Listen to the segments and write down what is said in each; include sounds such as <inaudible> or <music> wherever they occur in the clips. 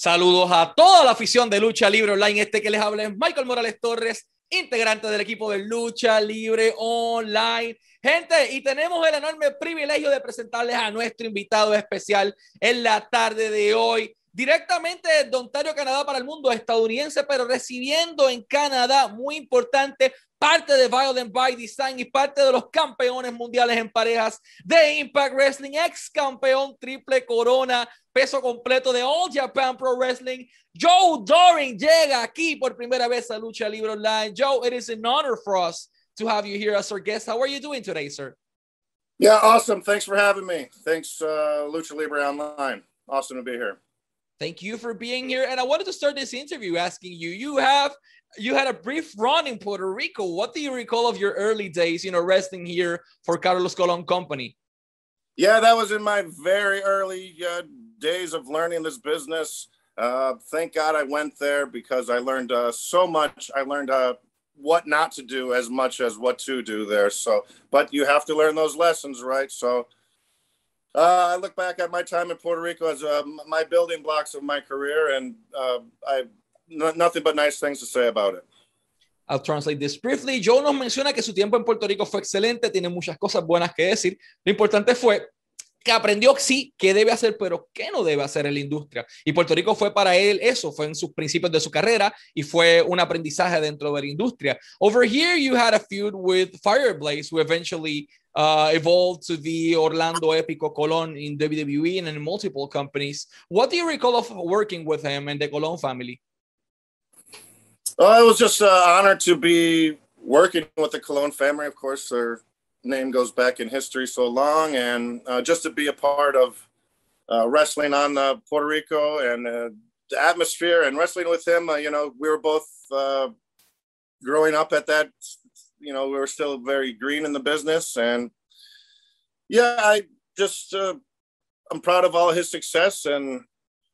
Saludos a toda la afición de Lucha Libre Online. Este que les habla es Michael Morales Torres, integrante del equipo de Lucha Libre Online. Gente, y tenemos el enorme privilegio de presentarles a nuestro invitado especial en la tarde de hoy directamente de Ontario, Canadá para el mundo estadounidense, pero recibiendo en Canadá, muy importante, parte de Violent by Design y parte de los campeones mundiales en parejas de Impact Wrestling, ex campeón triple corona, peso completo de All Japan Pro Wrestling. Joe Doering llega aquí por primera vez a Lucha Libre Online. Joe, it is an honor for us to have you here as our guest. How are you doing today, sir? Yeah, awesome. Thanks for having me. Thanks, uh, Lucha Libre Online. Awesome to be here. Thank you for being here. And I wanted to start this interview asking you, you have you had a brief run in Puerto Rico. What do you recall of your early days, you know, resting here for Carlos Colon Company? Yeah, that was in my very early uh, days of learning this business. Uh, thank God I went there because I learned uh, so much. I learned uh, what not to do as much as what to do there. So, but you have to learn those lessons, right? So, uh, I look back at my time in Puerto Rico as uh, my building blocks of my career, and uh, I nothing but nice things to say about it. I'll translate this briefly. Joe nos menciona que su tiempo en Puerto Rico fue excelente, tiene muchas cosas buenas que decir. Lo importante fue que aprendió sí qué debe hacer, pero qué no debe hacer en la industria. Y Puerto Rico fue para él eso, fue en sus principios de su carrera y fue un aprendizaje dentro de la industria. Over here you had a feud with Fireblaze, who eventually uh, evolved to the Orlando Epico Colon in WWE and in multiple companies. What do you recall of working with him and the Colon family? Uh, it was just an honor to be working with the Colon family. Of course, their name goes back in history so long, and uh, just to be a part of uh, wrestling on uh, Puerto Rico and uh, the atmosphere and wrestling with him. Uh, you know, we were both growing up at that you know, we were still very green in the business. And yeah, I just, uh, I'm proud of all his success and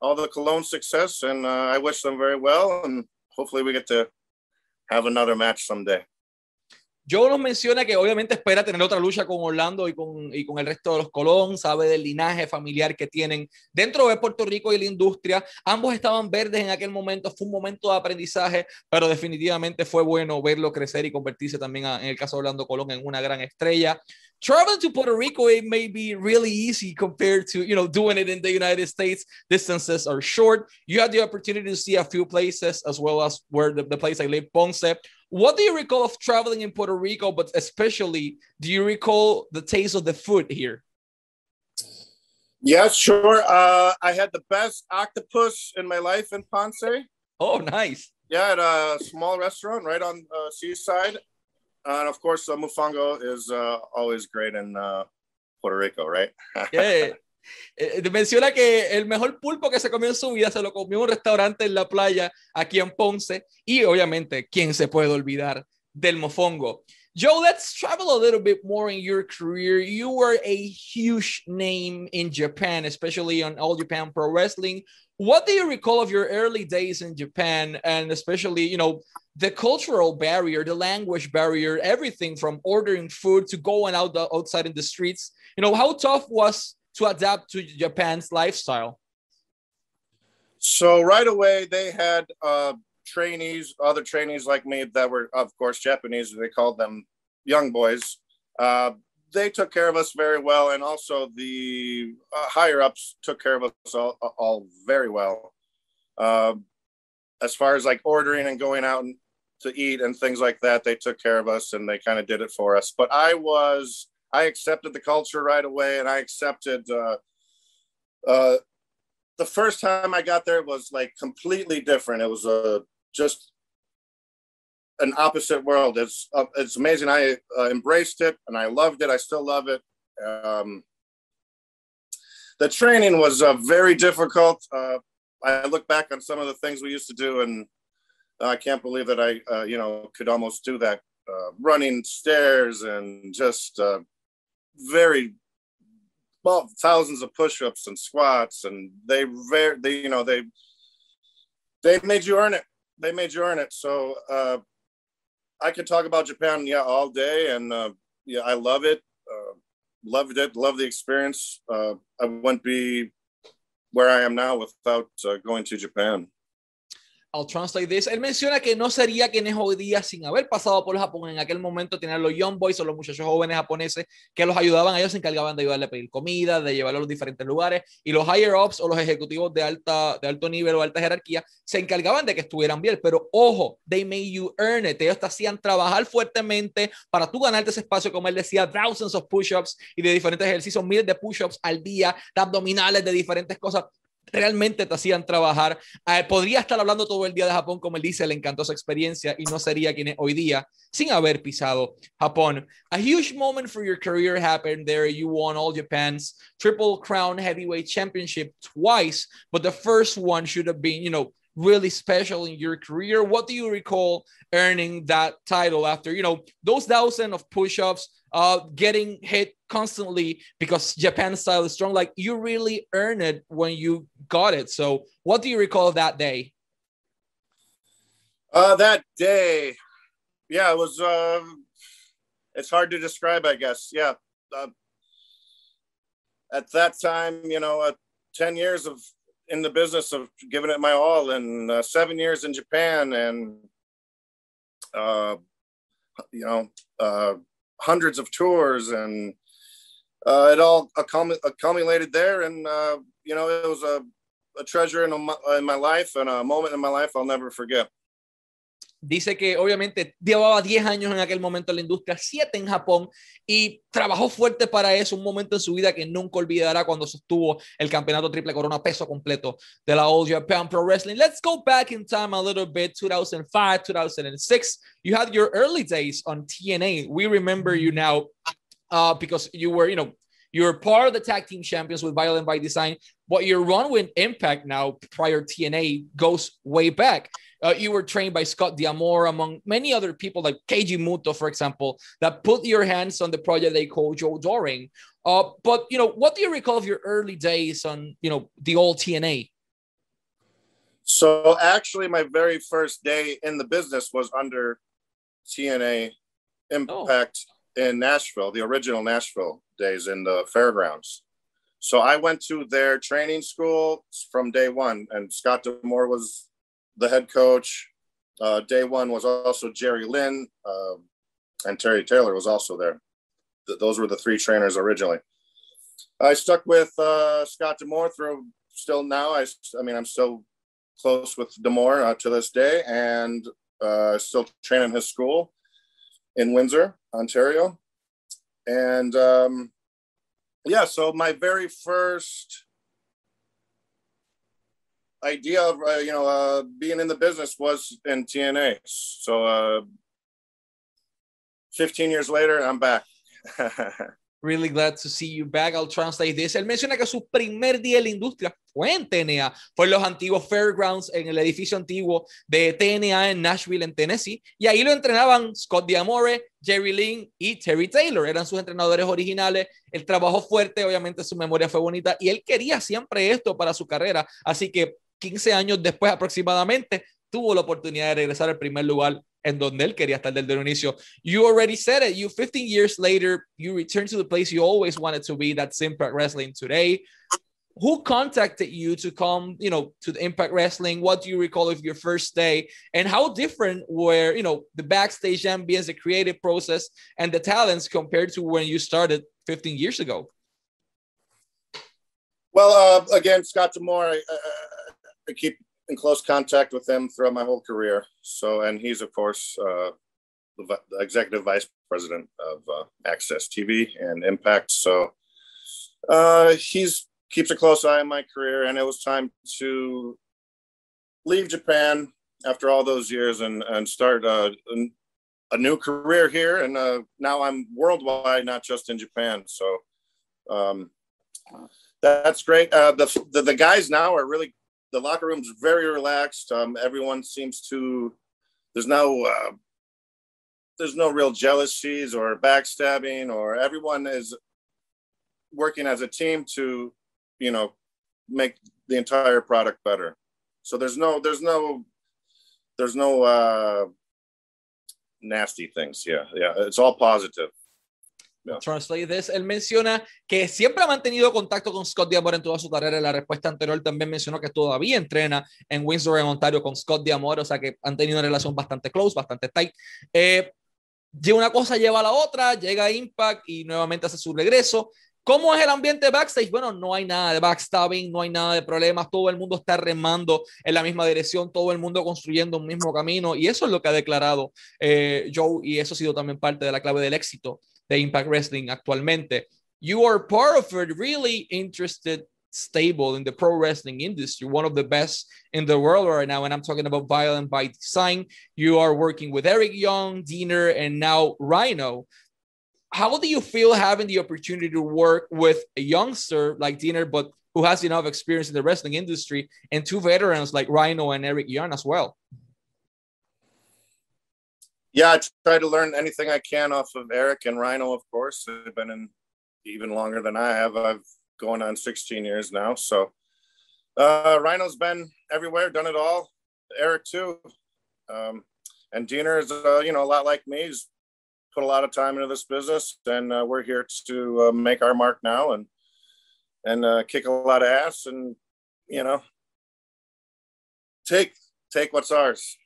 all the Colon success. And uh, I wish them very well. And hopefully we get to have another match someday. Joe nos menciona que obviamente espera tener otra lucha con Orlando y con, y con el resto de los Colón, sabe del linaje familiar que tienen dentro de Puerto Rico y la industria. Ambos estaban verdes en aquel momento, fue un momento de aprendizaje, pero definitivamente fue bueno verlo crecer y convertirse también, en el caso de Orlando Colón, en una gran estrella. Traveling to Puerto Rico, it may be really easy compared to, you know, doing it in the United States. Distances are short. You had the opportunity to see a few places as well as where the, the place I live, Ponce. What do you recall of traveling in Puerto Rico, but especially do you recall the taste of the food here? Yes, sure. Uh, I had the best octopus in my life in Ponce. Oh, nice. Yeah, at a small restaurant right on uh, Seaside. And of course, uh, Mufango is uh, always great in uh, Puerto Rico, right? <laughs> yeah. Eh, menciona que el mejor pulpo que se comió en su vida se lo comió en un restaurante en la playa aquí en Ponce y obviamente, ¿quién se puede olvidar del mofongo? Joe, let's travel a little bit more in your career. You were a huge name in Japan, especially on All Japan Pro Wrestling. What do you recall of your early days in Japan and especially, you know, the cultural barrier, the language barrier, everything from ordering food to going out the, outside in the streets. You know, how tough was to adapt to Japan's lifestyle? So right away they had uh, trainees, other trainees like me that were, of course, Japanese. They called them young boys. Uh, they took care of us very well, and also the uh, higher ups took care of us all, all very well. Uh, as far as like ordering and going out to eat and things like that. They took care of us and they kind of did it for us. But I was, I accepted the culture right away and I accepted, uh, uh, the first time I got there was like completely different. It was a, just an opposite world. It's, uh, it's amazing. I uh, embraced it and I loved it. I still love it. Um, the training was uh, very difficult. Uh, I look back on some of the things we used to do and I can't believe that I, uh, you know, could almost do that uh, running stairs and just uh, very well thousands of push-ups and squats and they very they you know they they made you earn it they made you earn it. So uh, i could talk about japan yeah all day and uh, yeah i love it. Uh, loved it love the experience. Uh, i wouldn't be where I am now without uh, going to Japan. I'll translate this. Él menciona que no sería quien es hoy día sin haber pasado por Japón. En aquel momento tenían los young boys o los muchachos jóvenes japoneses que los ayudaban. Ellos se encargaban de ayudarle a pedir comida, de llevarlo a los diferentes lugares. Y los higher ups o los ejecutivos de, alta, de alto nivel o alta jerarquía se encargaban de que estuvieran bien. Pero ojo, they made you earn it. Ellos te hacían trabajar fuertemente para tú ganarte ese espacio, como él decía, thousands of push-ups y de diferentes ejercicios, miles de push-ups al día, de abdominales, de diferentes cosas realmente te hacían trabajar. Eh, podría estar hablando todo el día de Japón, como él dice, le encantó esa experiencia y no sería quien hoy día sin haber pisado Japón. A huge moment for your career happened there. You won all Japan's Triple Crown Heavyweight Championship twice, but the first one should have been, you know, really special in your career. What do you recall earning that title after, you know, those thousand of push-ups, uh, getting hit constantly because Japan style is strong. Like you really earn it when you got it. So, what do you recall that day? Uh, that day, yeah, it was. Uh, it's hard to describe, I guess. Yeah, uh, at that time, you know, uh, ten years of in the business of giving it my all, and uh, seven years in Japan, and uh, you know, uh, hundreds of tours, and uh, it all accumulated there. And uh, you know, it was a, a treasure in, a, in my life and a moment in my life I'll never forget. Dice que obviamente llevaba 10 años en aquel momento en la industria, 7 en Japón y trabajó fuerte para eso, un momento en su vida que nunca olvidará cuando sostuvo el campeonato triple corona peso completo de la All Japan Pro Wrestling. Let's go back in time a little bit, 2005, 2006. You had your early days on TNA. We remember you now uh, because you were, you know, you're part of the tag team champions with Violent by Design, but your run with Impact now prior TNA goes way back. Uh, you were trained by Scott D'Amore, among many other people like Keiji Muto, for example, that put your hands on the project they call Joe Doering. Uh, but you know, what do you recall of your early days on you know the old TNA? So actually, my very first day in the business was under TNA Impact oh. in Nashville, the original Nashville days in the fairgrounds. So I went to their training school from day one, and Scott D'Amore was the head coach. Uh, day one was also Jerry Lynn, uh, and Terry Taylor was also there. Th- those were the three trainers originally. I stuck with uh, Scott D'Amore through still now. I, I mean, I'm still close with D'Amore uh, to this day, and uh, still train in his school in Windsor, Ontario. And um, yeah, so my very first idea of uh, you know uh, being in the business was in TNA. So uh, 15 years later, I'm back. <laughs> Really glad to see you back. I'll translate this. Él menciona que su primer día en la industria fue en TNA, fue en los antiguos Fairgrounds, en el edificio antiguo de TNA en Nashville, en Tennessee, y ahí lo entrenaban Scott Diamore, Jerry Lynn y Terry Taylor, eran sus entrenadores originales. El trabajo fuerte, obviamente su memoria fue bonita y él quería siempre esto para su carrera, así que 15 años después aproximadamente tuvo la oportunidad de regresar al primer lugar en donde él quería estar desde el inicio. You already said it. You 15 years later, you return to the place you always wanted to be. That's Impact Wrestling today. Who contacted you to come, you know, to the Impact Wrestling? What do you recall of your first day? And how different were, you know, the backstage ambience, the creative process, and the talents compared to when you started 15 years ago? Well, uh, again, Scott D'Amore, I, I keep in close contact with him throughout my whole career. So, and he's of course uh, the, executive vice president of uh, AXS TV and Impact. So, uh, he's keeps a close eye on my career, and it was time to leave Japan after all those years and and start uh, a, a new career here. And uh, now I'm worldwide, not just in Japan. So. Um, that's great. Uh, the, the the guys now are really the locker room's very relaxed. Um, everyone seems to there's no uh, there's no real jealousies or backstabbing, or everyone is working as a team to you know make the entire product better. So there's no there's no there's no uh, nasty things. Yeah, yeah, it's all positive. Translate this. Él menciona que siempre ha mantenido contacto con Scott Diamore en toda su carrera. En la respuesta anterior también mencionó que todavía entrena en Windsor, en Ontario, con Scott Diamore, o sea que han tenido una relación bastante close, bastante tight. Eh, una cosa lleva a la otra, llega a Impact y nuevamente hace su regreso. ¿Cómo es el ambiente backstage? Bueno, no hay nada de backstabbing, no hay nada de problemas, todo el mundo está remando en la misma dirección, todo el mundo construyendo un mismo camino y eso es lo que ha declarado eh, Joe y eso ha sido también parte de la clave del éxito de Impact Wrestling actualmente. You are part of a really interested stable in the pro wrestling industry, one of the best in the world right now. And I'm talking about Violent by Design. You are working with Eric Young, Deaner, and now Rhino how do you feel having the opportunity to work with a youngster like Deaner, but who has enough experience in the wrestling industry, and two veterans like Rhino and Eric Young as well? Yeah, I try to learn anything I can off of Eric and Rhino, of course. They've been in even longer than I have. I've going on 16 years now. So uh, Rhino's been everywhere, done it all. Eric too. Um, and Deaner is, uh, you know, a lot like me. He's put a lot of time into this business, and uh, we're here to uh, make our mark now and and uh, kick a lot of ass, and you know, take take what's ours.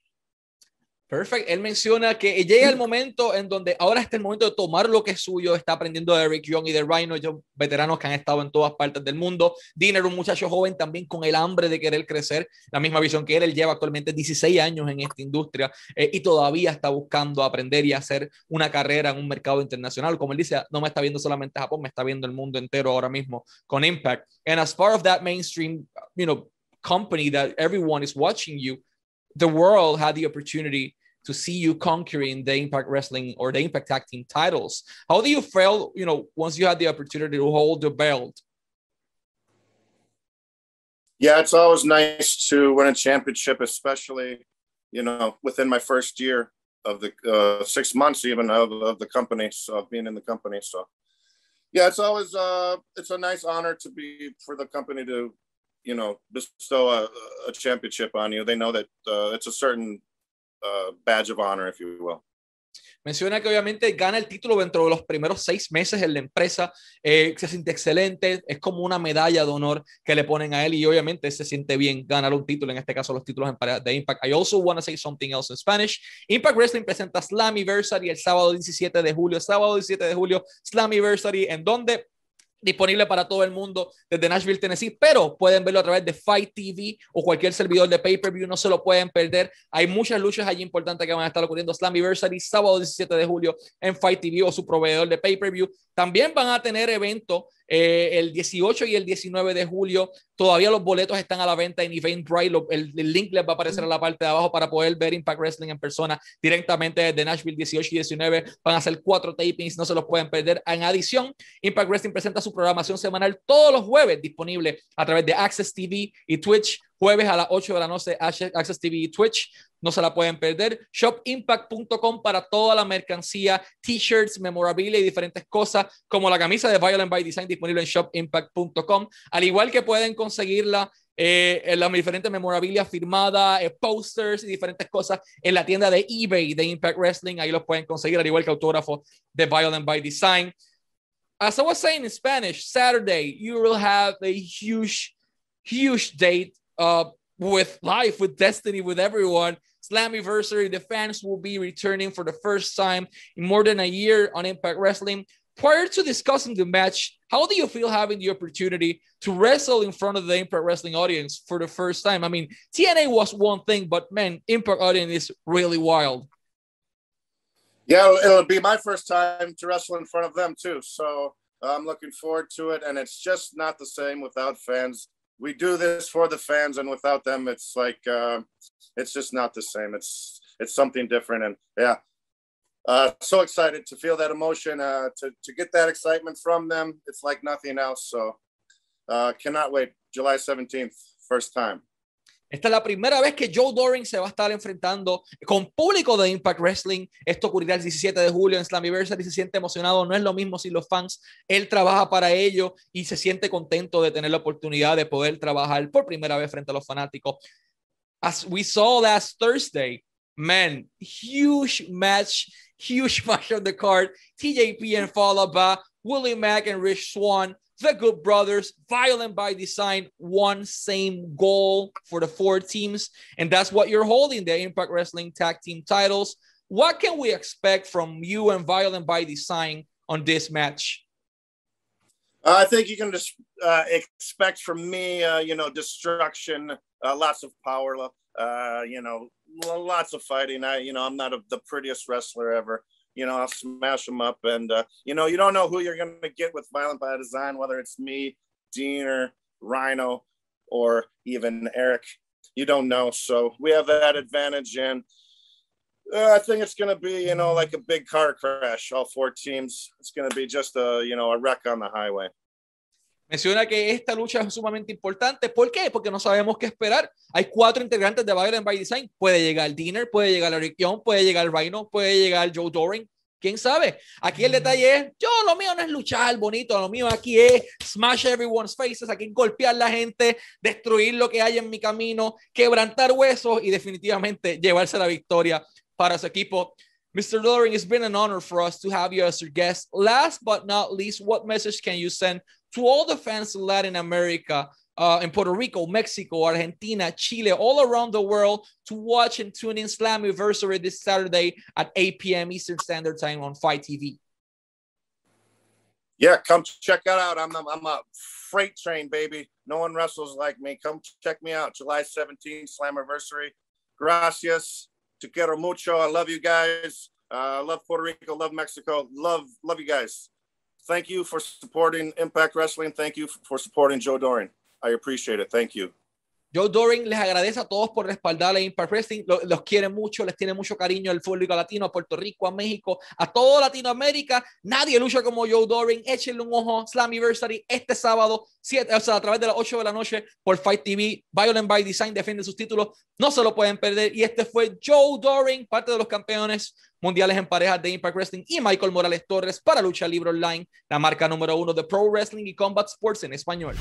Perfecto. Él menciona que llega el momento en donde ahora está el momento de tomar lo que es suyo. Está aprendiendo de Rick Young y de Rhino, ellos veteranos que han estado en todas partes del mundo. Diner, un muchacho joven también con el hambre de querer crecer, la misma visión que él. Él lleva actualmente 16 años en esta industria eh, y todavía está buscando aprender y hacer una carrera en un mercado internacional. Como él dice, no me está viendo solamente Japón, me está viendo el mundo entero ahora mismo con Impact. And as part of that mainstream, you know, company that everyone is watching you, the world had the opportunity to see you conquering the Impact Wrestling or the Impact Tag Team titles. How do you feel, you know, once you had the opportunity to hold the belt? Yeah, it's always nice to win a championship, especially, you know, within my first year of the uh, six months even of, of the company, so being in the company. So, yeah, it's always uh, it's a nice honor to be for the company to, you know, bestow a, a championship on you. They know that uh, it's a certain uh, badge of honor, if you will. Menciona que obviamente gana el título dentro de los primeros seis meses en la empresa, eh, se siente excelente, es como una medalla de honor que le ponen a él y obviamente se siente bien ganar un título, en este caso los títulos de Impact. I also want to say something else in Spanish. Impact Wrestling presenta Slammiversary el sábado 17 de julio, sábado 17 de julio, Slammiversary, en donde disponible para todo el mundo desde Nashville, Tennessee, pero pueden verlo a través de Fight TV o cualquier servidor de pay-per-view, no se lo pueden perder. Hay muchas luchas allí importantes que van a estar ocurriendo. Slammiversary, sábado 17 de julio en Fight TV o su proveedor de pay-per-view. También van a tener eventos eh, el 18 y el 19 de julio. Todavía los boletos están a la venta en Eventbrite. El, el, link les va a aparecer en la parte de abajo para poder ver Impact Wrestling en persona directamente desde Nashville 18 y 19. Van a ser cuatro tapings, no se los pueden perder. En adición, Impact Wrestling presenta su programación semanal todos los jueves disponible a través de Access TV y Twitch jueves a las 8 de la noche, Access TV y Twitch. No se la pueden perder. Shopimpact.com para toda la mercancía, t-shirts, memorabilia y diferentes cosas, como la camisa de Violent by Design disponible en shopimpact.com. Al igual que pueden conseguirla eh, en la diferentes memorabilia firmada, eh, posters y diferentes cosas en la tienda de eBay de Impact Wrestling. Ahí los pueden conseguir, al igual que autógrafo de Violent by Design. As I was saying in Spanish, Saturday, you will have a huge, huge date uh, with life, with destiny, with everyone. Slammiversary, the fans will be returning for the first time in more than a year on Impact Wrestling. Prior to discussing the match, how do you feel having the opportunity to wrestle in front of the Impact Wrestling audience for the first time? I mean, TNA was one thing, but man, Impact audience is really wild. Yeah, it'll be my first time to wrestle in front of them too. So I'm looking forward to it. And it's just not the same without fans we do this for the fans and without them it's like uh, it's just not the same. It's it's something different and yeah. Uh, so excited to feel that emotion uh, to, to get that excitement from them. It's like nothing else so uh, cannot wait. July 17th first time Esta es la primera vez que Joe Doring se va a estar enfrentando con público de Impact Wrestling. Esto ocurrirá el 17 de julio en Slammiversary. Se siente emocionado. No es lo mismo si los fans, él trabaja para ello y se siente contento de tener la oportunidad de poder trabajar por primera vez frente a los fanáticos. As we saw last Thursday, man, huge match huge <laughs> match on the card. TJP and by Willie Mack and Rich Swan. The Good Brothers, Violent by Design, one same goal for the four teams. And that's what you're holding the Impact Wrestling Tag Team titles. What can we expect from you and Violent by Design on this match? I think you can just uh, expect from me, uh, you know, destruction, uh, lots of power, uh, you know, lots of fighting. I, you know, I'm not a, the prettiest wrestler ever. You know, I'll smash them up, and uh, you know, you don't know who you're going to get with Violent by Design, whether it's me, Dean, or Rhino, or even Eric. You don't know, so we have that advantage, and uh, I think it's going to be, you know, like a big car crash. All four teams. It's going to be just a, you know, a wreck on the highway. Menciona que esta lucha es sumamente importante. ¿Por qué? Porque no sabemos qué esperar. Hay cuatro integrantes de Violent by Design. Puede llegar Dinner, puede llegar Eric Young, puede llegar Rhino, puede llegar Joe Doring. ¿Quién sabe? Aquí el detalle es, yo lo mío no es luchar bonito, lo mío aquí es smash everyone's faces, aquí golpear la gente, destruir lo que hay en mi camino, quebrantar huesos y definitivamente llevarse la victoria para su equipo. Mr. Doring, it's been an honor for us to have you as our guest. Last but not least, what message can you send to all the fans in Latin America, uh, in Puerto Rico, Mexico, Argentina, Chile, all around the world to watch and tune in Slammiversary this Saturday at 8 p.m. Eastern Standard Time on FITE TV. Yeah, come check it out. I'm, I'm a freight train, baby. No one wrestles like me. Come check me out. July 17th, Slammiversary. Gracias. Te quiero mucho. I love you guys. Uh, love Puerto Rico. Love Mexico. Love, love you guys. Thank you for supporting Impact Wrestling. Thank you for supporting Joe Doering. I appreciate it. Thank you. Joe Doring les agradece a todos por respaldar a Impact Wrestling. Los, los, quiere mucho, les tiene mucho cariño al público latino, a Puerto Rico, a México, a toda Latinoamérica. Nadie lucha como Joe Doring. Échenle un ojo. Slammiversary este sábado, siete, o sea, a través de las 8 de la noche por Fight TV. Violent by Design defiende sus títulos. No se lo pueden perder. Y este fue Joe Doring, parte de los campeones mundiales en parejas de Impact Wrestling y Michael Morales Torres para Lucha Libre Online, la marca número uno de Pro Wrestling y Combat Sports en español.